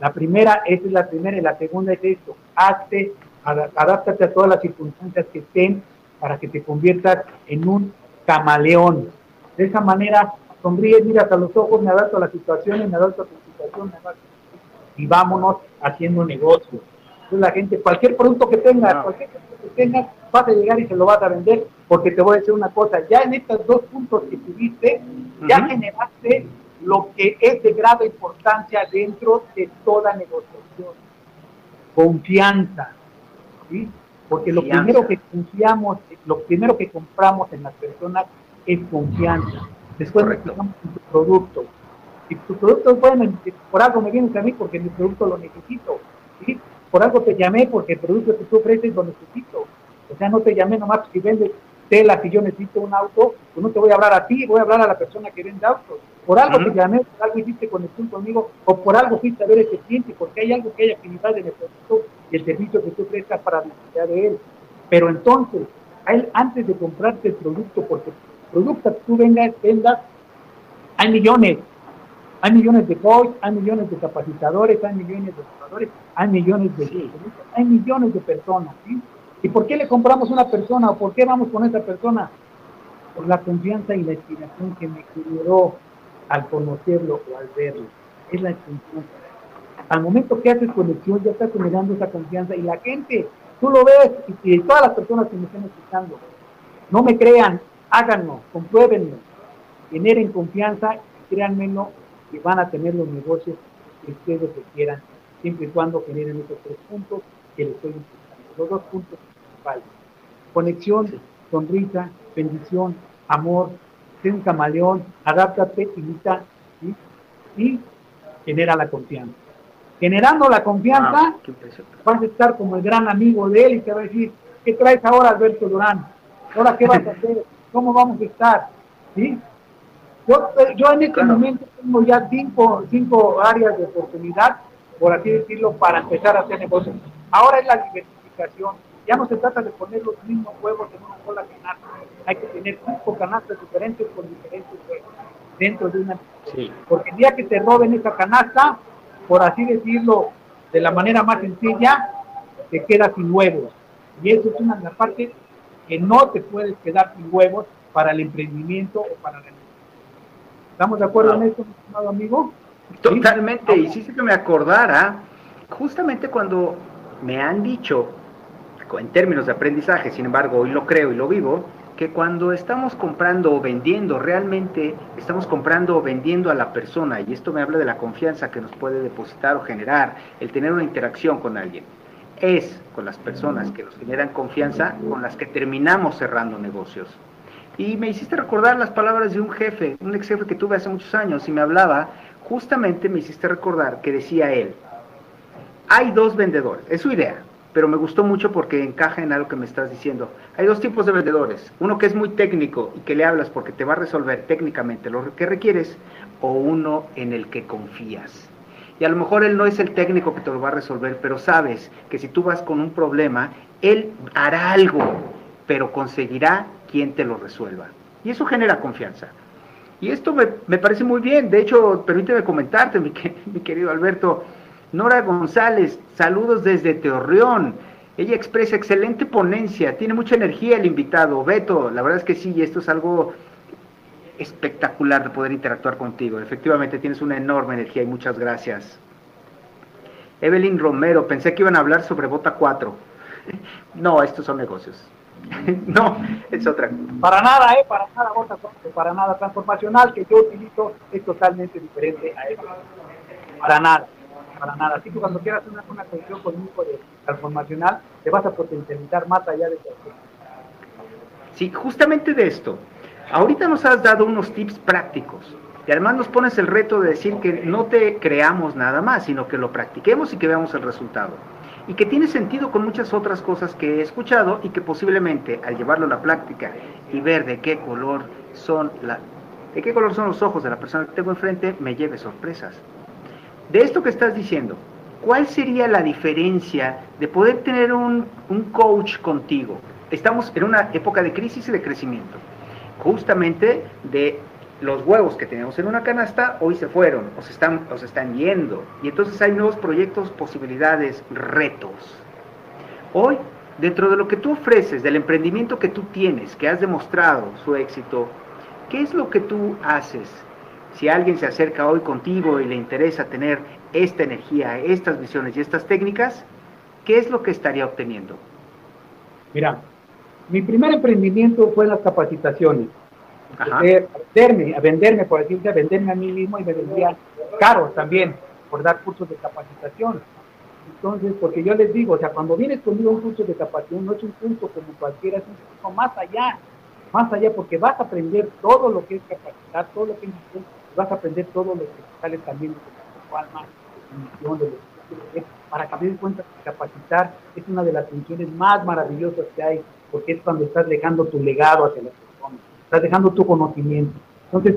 La primera, esa es la primera, y la segunda es esto, hazte, adáptate a todas las circunstancias que estén para que te conviertas en un camaleón. De esa manera, sonríes, miras a los ojos, me adapto a las situaciones, me adapto a tu situación, me adapto y vámonos haciendo negocio. Entonces la gente, cualquier producto que tengas, cualquier producto que tengas, vas a llegar y se lo vas a vender, porque te voy a decir una cosa, ya en estos dos puntos que tuviste, ya generaste lo que es de grave importancia dentro de toda negociación. Confianza. ¿sí? Porque lo primero que confiamos, lo primero que compramos en las personas es confianza. Después compramos tu producto. Si tu producto es bueno, por algo me vienes a mí porque mi producto lo necesito. ¿sí? Por algo te llamé porque el producto que tú ofreces lo necesito. O sea, no te llamé nomás si vendes tela, si yo necesito un auto, pues no te voy a hablar a ti, voy a hablar a la persona que vende autos. Por algo te llamé, por algo hiciste conexión conmigo, o por algo fuiste a ver ese cliente, porque hay algo que hay afinidad en el producto y el servicio que tú prestas para la necesidad de él. Pero entonces, él, antes de comprarte el producto, porque el producto que tú vengas, vendas, hay millones. Hay millones de coach, hay millones de capacitadores, hay millones de jugadores, hay millones de hay millones de personas. ¿sí? ¿Y por qué le compramos una persona o por qué vamos con esa persona? Por la confianza y la inspiración que me generó al conocerlo o al verlo. Es la confianza. Al momento que haces conexión, ya estás generando esa confianza y la gente, tú lo ves y, todas las personas que me están escuchando, no me crean, háganlo, compruébenlo, generen confianza y créanmelo que van a tener los negocios que ustedes quieran, siempre y cuando generen esos tres puntos que les estoy diciendo. Los dos puntos Conexión, sonrisa, bendición, amor, sé un camaleón, adáptate, imita y genera la confianza. Generando la confianza, vas a estar como el gran amigo de él y te va a decir, ¿qué traes ahora Alberto Durán? ¿Ahora qué vas a hacer? ¿Cómo vamos a estar? ¿Sí? Yo, yo en este momento tengo ya cinco, cinco áreas de oportunidad, por así decirlo, para empezar a hacer negocios. Ahora es la diversificación ya no se trata de poner los mismos huevos en una sola canasta. Hay que tener cinco canastas diferentes con diferentes huevos dentro de una. Porque el día que te roben esa canasta, por así decirlo, de la manera más sencilla, te quedas sin huevos. Y eso es una parte que no te puedes quedar sin huevos para el emprendimiento o para la ¿Estamos de acuerdo en esto, estimado amigo? Totalmente, y sí que me acordara, justamente cuando me han dicho en términos de aprendizaje, sin embargo, hoy lo creo y lo vivo, que cuando estamos comprando o vendiendo, realmente estamos comprando o vendiendo a la persona, y esto me habla de la confianza que nos puede depositar o generar el tener una interacción con alguien. Es con las personas que nos generan confianza con las que terminamos cerrando negocios. Y me hiciste recordar las palabras de un jefe, un ex jefe que tuve hace muchos años y me hablaba, justamente me hiciste recordar que decía él, hay dos vendedores, es su idea, pero me gustó mucho porque encaja en algo que me estás diciendo. Hay dos tipos de vendedores, uno que es muy técnico y que le hablas porque te va a resolver técnicamente lo que requieres, o uno en el que confías. Y a lo mejor él no es el técnico que te lo va a resolver, pero sabes que si tú vas con un problema, él hará algo, pero conseguirá quien te lo resuelva. Y eso genera confianza. Y esto me, parece muy bien. De hecho, permíteme comentarte, mi, mi querido Alberto, Nora González, saludos desde Teorreón. Ella expresa excelente ponencia, tiene mucha energía el invitado. Beto, la verdad es que sí, esto es algo espectacular de poder interactuar contigo. Efectivamente, tienes una enorme energía y muchas gracias. Evelyn Romero, pensé que iban a hablar sobre Bota 4. No, estos son negocios. no, es otra. Para nada, ¿eh? Para nada, Bota 4, para nada. Transformacional que yo utilizo es totalmente diferente a eso. Para nada, para nada. Así que cuando quieras una, una con conmigo de transformacional, te vas a potencializar más allá de eso. Sí, justamente de esto. Ahorita nos has dado unos tips prácticos y además nos pones el reto de decir que no te creamos nada más, sino que lo practiquemos y que veamos el resultado. Y que tiene sentido con muchas otras cosas que he escuchado y que posiblemente al llevarlo a la práctica y ver de qué color son la, de qué color son los ojos de la persona que tengo enfrente, me lleve sorpresas. De esto que estás diciendo, ¿cuál sería la diferencia de poder tener un, un coach contigo? Estamos en una época de crisis y de crecimiento justamente de los huevos que teníamos en una canasta hoy se fueron o están, o están yendo. Y entonces hay nuevos proyectos, posibilidades, retos. Hoy, dentro de lo que tú ofreces, del emprendimiento que tú tienes, que has demostrado su éxito, ¿qué es lo que tú haces? Si alguien se acerca hoy contigo y le interesa tener esta energía, estas visiones y estas técnicas, ¿qué es lo que estaría obteniendo? Mira, mi primer emprendimiento fue las capacitaciones. A venderme, a venderme, por decirte, a venderme a mí mismo y me vendía caro también por dar cursos de capacitación. Entonces, porque yo les digo, o sea, cuando vienes conmigo a un curso de capacitación, no es un curso como cualquiera, es un curso más allá, más allá, porque vas a aprender todo lo que es capacitar, todo lo que es vas a aprender todo lo que sale también de tu alma, de tu misión, de para que des cuenta que capacitar es una de las funciones más maravillosas que hay porque es cuando estás dejando tu legado hacia las estás dejando tu conocimiento. Entonces,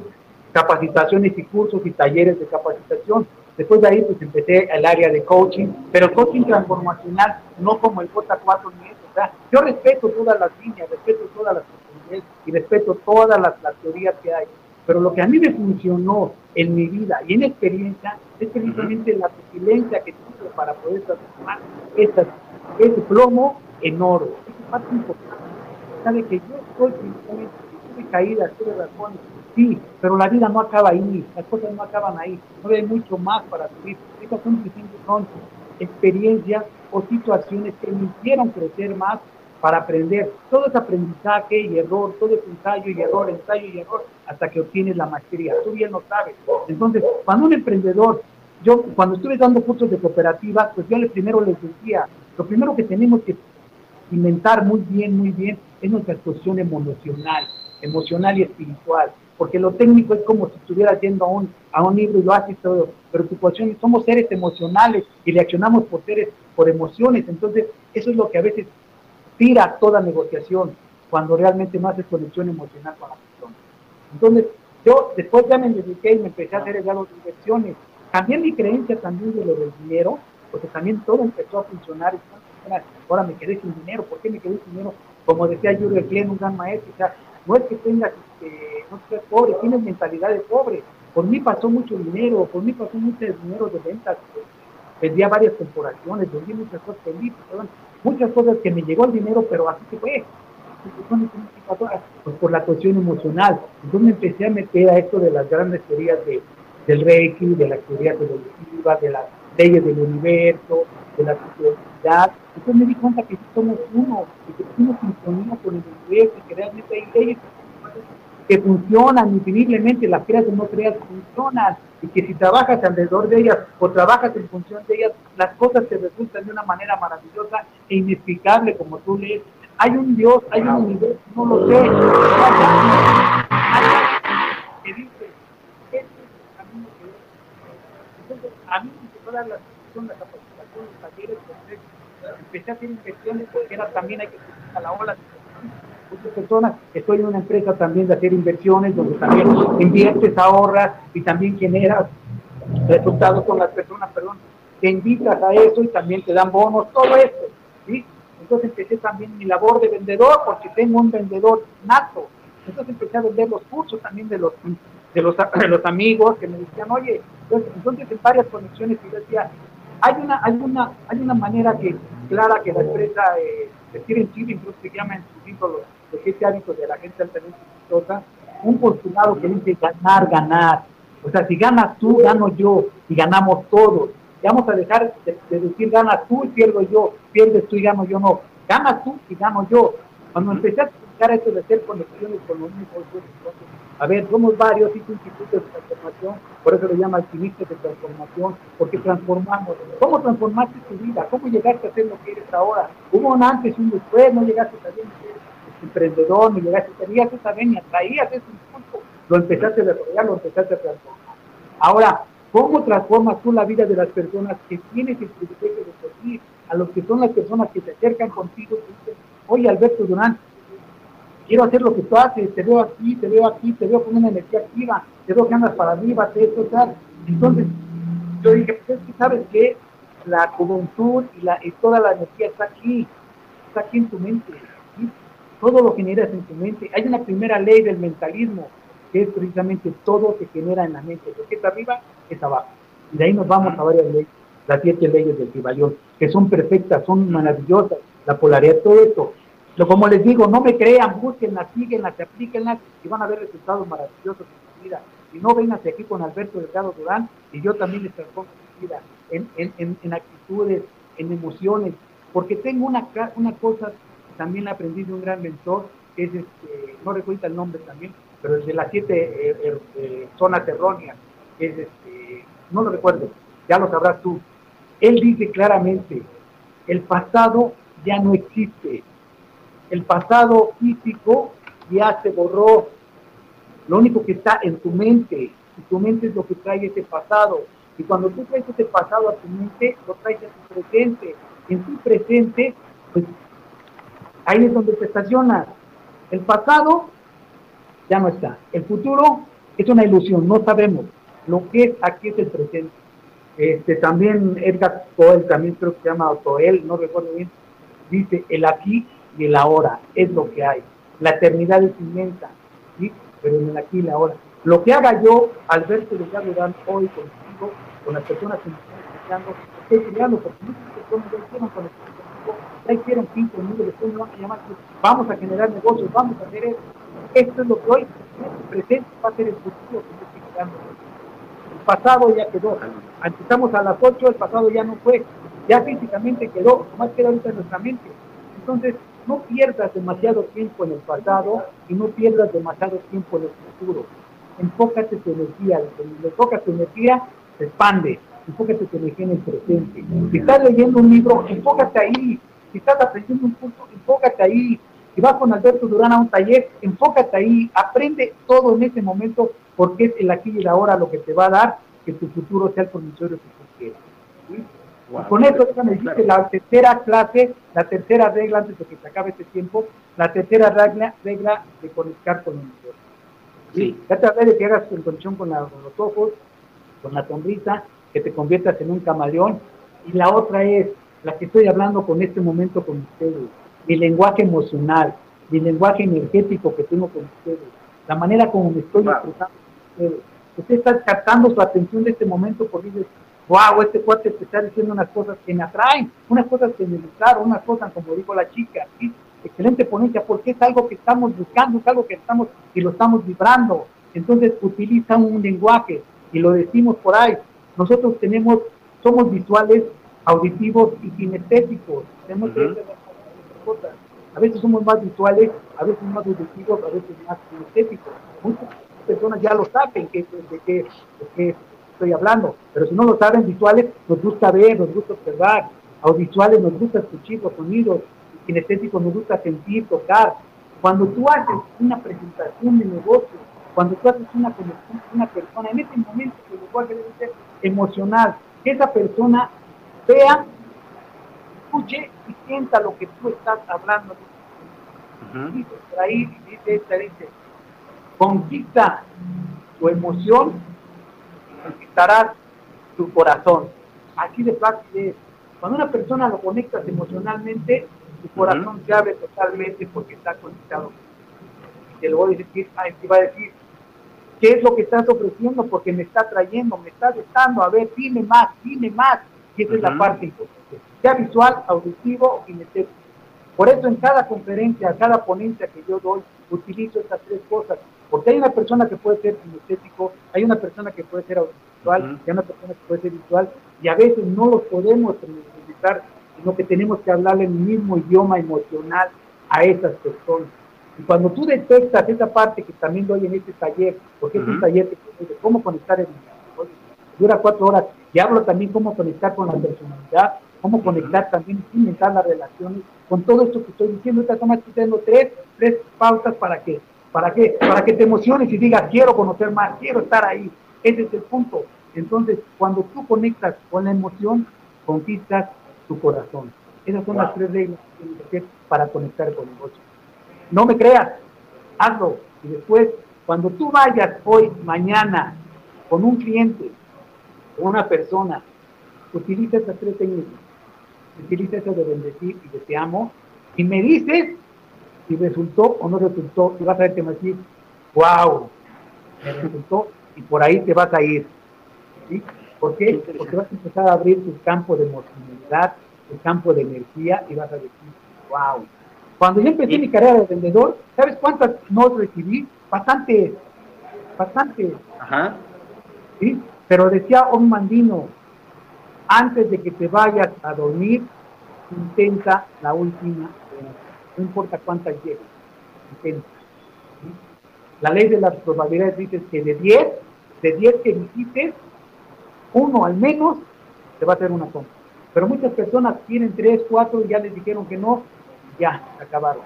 capacitaciones y cursos y talleres de capacitación. Después de ahí, pues empecé el área de coaching, pero coaching transformacional, no como el J4 ni eso. O sea, yo respeto todas las líneas, respeto todas las oportunidades y respeto todas las, teorías que hay. Pero lo que a mí me funcionó en mi vida y en experiencia es precisamente la resiliencia que tuve para poder transformar ese plomo en oro parte importante. Sabe que yo estoy principalmente, tuve caídas, tuve razones, sí, pero la vida no acaba ahí, las cosas no acaban ahí, no hay mucho más para subir. Estas son, son experiencias o situaciones que me hicieron crecer más para aprender. Todo es aprendizaje y error, todo es ensayo y error, ensayo y error, hasta que obtienes la maestría. Tú bien lo sabes. Entonces, cuando un emprendedor, yo cuando estuve dando cursos de cooperativas, pues yo primero les decía, lo primero que tenemos que inventar muy bien, muy bien, es nuestra cuestión emocional, emocional y espiritual, porque lo técnico es como si estuvieras yendo a un, a un libro y lo haces todo, pero tu cuestión, somos seres emocionales y reaccionamos por seres, por emociones, entonces eso es lo que a veces tira toda negociación, cuando realmente no haces conexión emocional con la persona. Entonces, yo después ya me dediqué y me empecé a hacer de inversiones, cambié mi creencia también de lo del dinero, porque también todo empezó a funcionar ahora me quedé sin dinero, ¿por qué me quedé sin dinero? Como decía Jürgen Klein, un gran maestro, o sea, no es que tengas, este, no seas pobre, tienes mentalidad de pobre. Por mí pasó mucho dinero, por mí pasó mucho dinero de ventas, vendía varias corporaciones, vendí muchas cosas, vendí, muchas cosas que me llegó el dinero, pero así se fue. Pues por la cuestión emocional. Entonces me empecé a meter a esto de las grandes teorías de, del Reiki, de las teorías evolutivas, de las leyes del universo, de la sociedad. Entonces me di cuenta que somos uno, y que somos sintonía con el universo, y que realmente hay leyes que funcionan infinitamente, las creas o no creas funcionan, y que si trabajas alrededor de ellas o trabajas en función de ellas, las cosas te resultan de una manera maravillosa e inexplicable como tú lees. Hay un Dios, hay un universo, no lo sé. Que dice, este es el camino que. Entonces, a mí me empezó a dar la, la capacitación, los talleres, empecé a hacer inversiones porque era, también a la ola muchas personas. Estoy en una empresa también de hacer inversiones donde también inviertes, ahorras y también generas resultados con las personas, perdón, te invitas a eso y también te dan bonos, todo esto, ¿sí? Entonces empecé también mi labor de vendedor porque tengo un vendedor nato. Entonces empecé a vender los cursos también de los de los, los amigos que me decían, oye, entonces, entonces en varias conexiones yo decía, Hay una, hay una, hay una manera que clara que la empresa eh, Steven Chile incluso se llama en su libro los, los siete hábitos de la gente altamente exitosa, un postulado que dice ganar, ganar. O sea, si ganas tú, gano yo, y ganamos todos. Y vamos a dejar de, decir ganas tú y pierdo yo, pierdes tú y gano yo, no. Ganas tú y gano yo. Cuando empecé a explicar esto de hacer conexiones con los mismos, a ver, somos varios institutos de transformación, por eso lo llama alquimistas de transformación, porque transformamos. ¿Cómo transformaste tu vida? ¿Cómo llegaste a ser lo que eres ahora? Hubo un antes y un después, no llegaste a ser emprendedor, no llegaste, tenías esa venia, traías ese impulso, lo empezaste a desarrollar, lo empezaste a transformar. Ahora, ¿cómo transformas tú la vida de las personas que tienes el privilegio de servir? A los que son las personas que se acercan contigo y oye Alberto Durán, quiero hacer lo que tú haces, te veo aquí, te veo aquí, te veo con una energía activa, te veo que andas para arriba, te esto, tal. Entonces, yo dije, pues es que sabes que la juventud y, la, y toda la energía está aquí, está aquí en tu mente. Todo lo generas en tu mente. Hay una primera ley del mentalismo, que es precisamente todo se genera en la mente. Lo que está arriba es abajo. Y de ahí nos vamos a varias leyes, las siete leyes del Tribalión, que son perfectas, son maravillosas, la polaridad, todo esto pero como les digo, no me crean, búsquenlas, síguenlas, aplíquenlas y van a ver resultados maravillosos en su vida. Y no vengan aquí con Alberto Delgado Durán y yo también les transformo su vida en, en, en, actitudes, en emociones, porque tengo una, una cosa también aprendí de un gran mentor, que es, este, no recuerdo el nombre también, pero es de las siete eh, er, eh, zonas erróneas, que es, este, no lo recuerdo, ya lo sabrás tú. Él dice claramente, el pasado ya no existe, el pasado físico ya se borró. Lo único que está en tu mente, y tu mente es lo que trae ese pasado. Y cuando tú traes ese pasado a tu mente, lo traes a tu presente. En tu presente, pues ahí es donde te estacionas. El pasado ya no está. El futuro es una ilusión, no sabemos. Lo que es aquí es el presente. Este, también Edgar Coel, también creo que se llama Otoel, no recuerdo bien, dice, el aquí y el ahora es lo que hay. La eternidad es inmensa, ¿sí? pero en el aquí y el ahora. Lo que haga yo, Alberto de Durán, hoy contigo, con las personas que me están escuchando, estoy creando, porque muchas personas ya hicieron ya hicieron fin conmigo, después me van a llamar, vamos a generar negocios, vamos a hacer esto. Esto es lo que hoy, el presente va a ser el futuro que yo estoy creando. El pasado ya quedó. Empezamos a las 8, el pasado ya no fue. Ya físicamente quedó, más queda ahorita en nuestra mente. Entonces, no pierdas demasiado tiempo en el pasado y no pierdas demasiado tiempo en el futuro. Enfócate tu energía, enfocas tu energía, se expande. Enfócate tu energía en el presente. Si estás leyendo un libro, enfócate ahí. Si estás aprendiendo un punto, enfócate ahí. Si vas con Alberto Durán a un taller, enfócate ahí. Aprende todo en ese momento porque es el aquí y el ahora lo que te va a dar que tu futuro sea el promisorio que tú quieras con eso, déjame decirte la tercera clase, la tercera regla antes de que se acabe este tiempo, la tercera regla, regla de conectar con el universo. Sí. Trata de que hagas tu conexión con, con los ojos, con la sonrisa, que te conviertas en un camaleón. Y la otra es la que estoy hablando con este momento con ustedes, mi lenguaje emocional, mi lenguaje energético que tengo con ustedes, la manera como me estoy expresando con ustedes. Usted está captando su atención de este momento porque dice, wow, este cuate te está diciendo unas cosas que me atraen, unas cosas que me gustaron, unas cosas como dijo la chica, ¿sí? excelente ponencia, porque es algo que estamos buscando, es algo que estamos y lo estamos vibrando. Entonces utiliza un lenguaje y lo decimos por ahí. Nosotros tenemos, somos visuales, auditivos y kinestéticos. Tenemos cosas. A veces somos más visuales, a veces más auditivos, a veces más kinestéticos. Muchas personas ya lo saben que, de, que, que estoy hablando, pero si no lo saben, visuales nos gusta ver, nos gusta observar, audiovisuales nos gusta escuchar los sonidos, kinestéticos nos gusta sentir, tocar. Cuando tú haces una presentación de negocio, cuando tú haces una conexión con una persona, en ese momento el lenguaje debe ser emocional, que esa persona vea, escuche y sienta lo que tú estás hablando. Dice por ahí, dice esta, dice, conquista tu emoción conquistarás tu corazón. Así de fácil es. Cuando una persona lo conectas emocionalmente, tu corazón se abre totalmente porque está conectado. Y te lo voy a decir, te va a decir, ¿qué es lo que estás ofreciendo? Porque me está trayendo, me está dejando, a ver, dime más, dime más. Y esa es la parte importante, sea visual, auditivo y kinestésico. Por eso en cada conferencia, cada ponencia que yo doy, utilizo estas tres cosas, porque hay una persona que puede ser kinestésico, hay una persona que puede ser audiovisual, hay una persona que puede ser visual, y a veces no los podemos necesitar, sino que tenemos que hablarle el mismo idioma emocional a esas personas. Y cuando tú detectas esa parte que también doy en este taller, porque es un taller que de cómo conectar el dura cuatro horas, y hablo también cómo conectar con la personalidad, cómo conectar también, inventar las relaciones, con todo esto que estoy diciendo, esta toma estoy dando tres, tres pautas para que, para que, para que te emociones y digas, quiero conocer más, quiero estar ahí. Ese es el punto. Entonces, cuando tú conectas con la emoción, conquistas tu corazón. Esas son las tres reglas que tienes que hacer para conectar con el negocio. No me creas, hazlo. Y después, cuando tú vayas hoy, mañana, con un cliente, o una persona, utiliza estas tres técnicas. Utiliza eso de bendecir y de te amo. Y me dices si resultó o no resultó. Y vas a ver que me decir, wow, me resultó. Y por ahí te vas a ir. ¿Sí? ¿Por qué? Porque vas a empezar a abrir tu campo de emocionalidad, tu campo de energía y vas a decir, wow. Cuando yo empecé mi carrera de vendedor, ¿sabes cuántas no recibí? Bastante, bastante. Ajá. ¿Sí? Pero decía un mandino, antes de que te vayas a dormir, intenta la última, no importa cuántas llegues, intenta. La ley de las probabilidades dice que de 10, de 10 que visites, uno al menos te va a hacer una compra. Pero muchas personas tienen 3, 4 y ya les dijeron que no, ya, acabaron.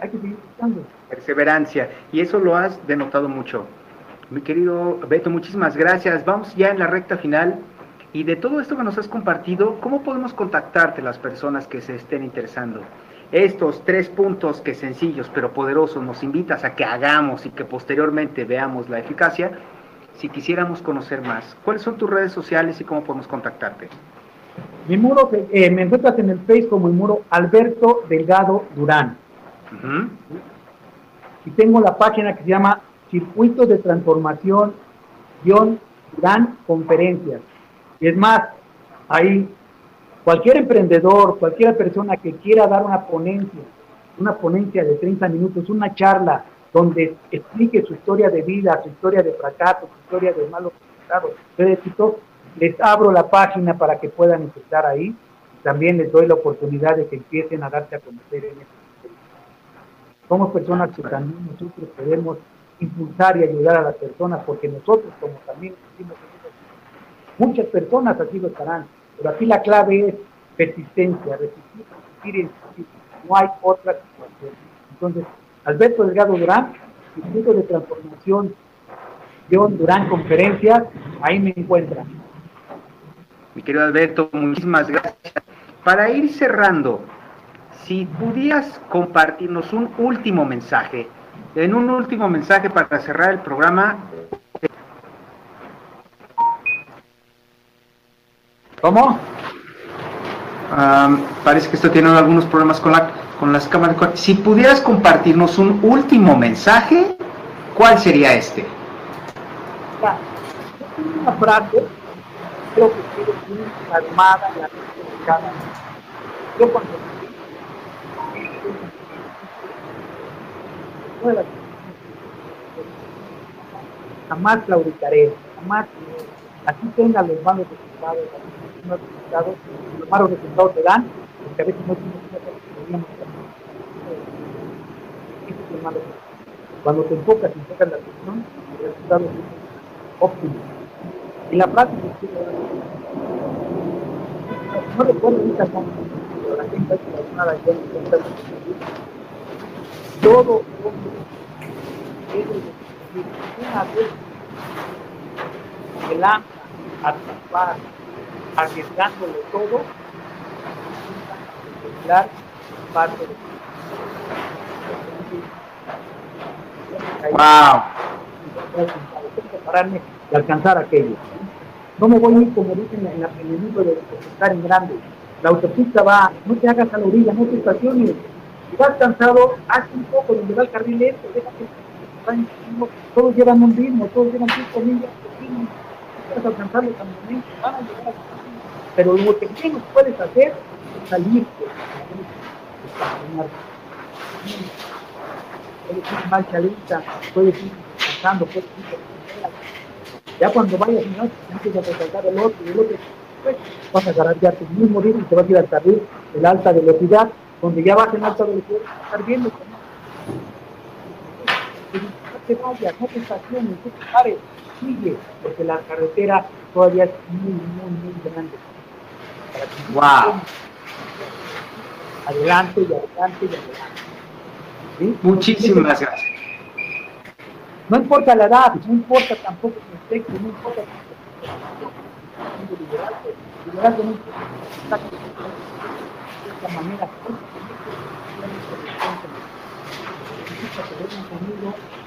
Hay que seguir buscando. Perseverancia, y eso lo has denotado mucho. Mi querido Beto, muchísimas gracias. Vamos ya en la recta final. Y de todo esto que nos has compartido, ¿cómo podemos contactarte las personas que se estén interesando? Estos tres puntos que sencillos pero poderosos nos invitas a que hagamos y que posteriormente veamos la eficacia. Si quisiéramos conocer más, ¿cuáles son tus redes sociales y cómo podemos contactarte? Mi muro, eh, me encuentras en el Face como el muro Alberto Delgado Durán. Y tengo la página que se llama Circuito de Transformación, gran conferencias. Y es más, ahí cualquier emprendedor, cualquier persona que quiera dar una ponencia, una ponencia de 30 minutos, una charla donde explique su historia de vida, su historia de fracaso, su historia de malos resultados, de éxito, les abro la página para que puedan empezar ahí. También les doy la oportunidad de que empiecen a darse a conocer en este Somos personas que también nosotros podemos impulsar y ayudar a las personas, porque nosotros, como también muchas personas así lo estarán, pero aquí la clave es persistencia, resistir, resistir y No hay otra situación. Entonces, Alberto Delgado Durán, Instituto de Transformación, Durán Conferencias, ahí me encuentran. Mi querido Alberto, muchísimas gracias. Para ir cerrando, si pudieras compartirnos un último mensaje en un último mensaje para cerrar el programa. ¿Cómo? parece que esto tiene algunos problemas con, la, con las cámaras. Si pudieras compartirnos un último mensaje, ¿cuál sería este? Una frase, creo que quiero armada en la cada Yo cuando jamás claudicaré, jamás, así tenga los malos resultados, los resultados, los malos resultados te dan, porque a veces no tenemos que Cuando te enfocas y enfocas la atención, el resultado es óptimo. Y la dar, no recuerdo ahorita cómo, pero la gente hace la nada y ya no todo hombre debe de una vez que lanza a atrapar, arriesgándolo todo, encontrar parte de Wow. Prepararme y alcanzar aquello. No me voy a ir como dicen en, la, en el libro de estar en grande. La autopista va, no te hagas a la orilla, no te estaciones si vas cansado, haz un poco donde va el carril lento, deja que todos llevan un ritmo, todos llevan cinco millas por estás alcanzando también, van a llegar a pero lo que menos puedes hacer es salir puedes ir marcha lenta, puedes ir pasando, puedes ir ya cuando vayas no empiezas a resaltar el otro y el otro pues, vas a agarrar ya tu mismo ritmo y te vas a ir al carril de la alta velocidad. Donde ya vas en alta velocidad estar viendo no te vayas, no te estaciones, no te pares, sigue, porque la carretera todavía es muy, muy, muy grande. Wow. Adelante y adelante y adelante. ¿Sí? Muchísimas gracias. No importa la edad, no importa tampoco el sexo, no importa liberarte no importa de esta manera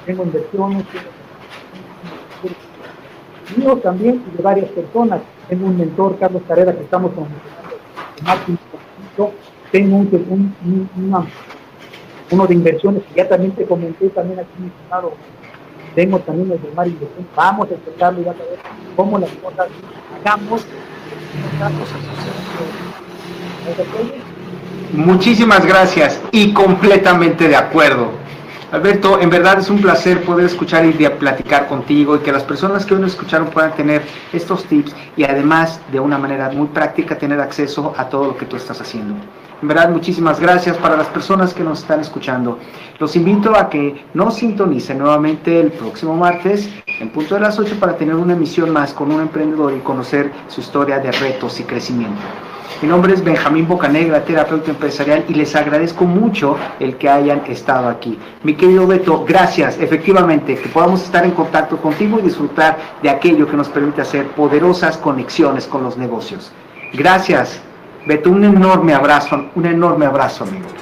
tengo inversiones, tengo míos también de varias personas. Tengo un mentor, Carlos Carrera, que estamos con Martín tengo un, un, una, uno de inversiones que ya también te comenté también aquí mi estimado tengo también el de Mar Inversión vamos a empezarlo y vas a ver cómo las cosas hagamos Muchísimas gracias y completamente de acuerdo. Alberto, en verdad es un placer poder escuchar y platicar contigo y que las personas que hoy nos escucharon puedan tener estos tips y además de una manera muy práctica tener acceso a todo lo que tú estás haciendo. En verdad, muchísimas gracias para las personas que nos están escuchando. Los invito a que nos sintonicen nuevamente el próximo martes en punto de las 8 para tener una emisión más con un emprendedor y conocer su historia de retos y crecimiento. Mi nombre es Benjamín Bocanegra, terapeuta empresarial, y les agradezco mucho el que hayan estado aquí. Mi querido Beto, gracias. Efectivamente, que podamos estar en contacto contigo y disfrutar de aquello que nos permite hacer poderosas conexiones con los negocios. Gracias. Beto, un enorme abrazo, un enorme abrazo, amigo.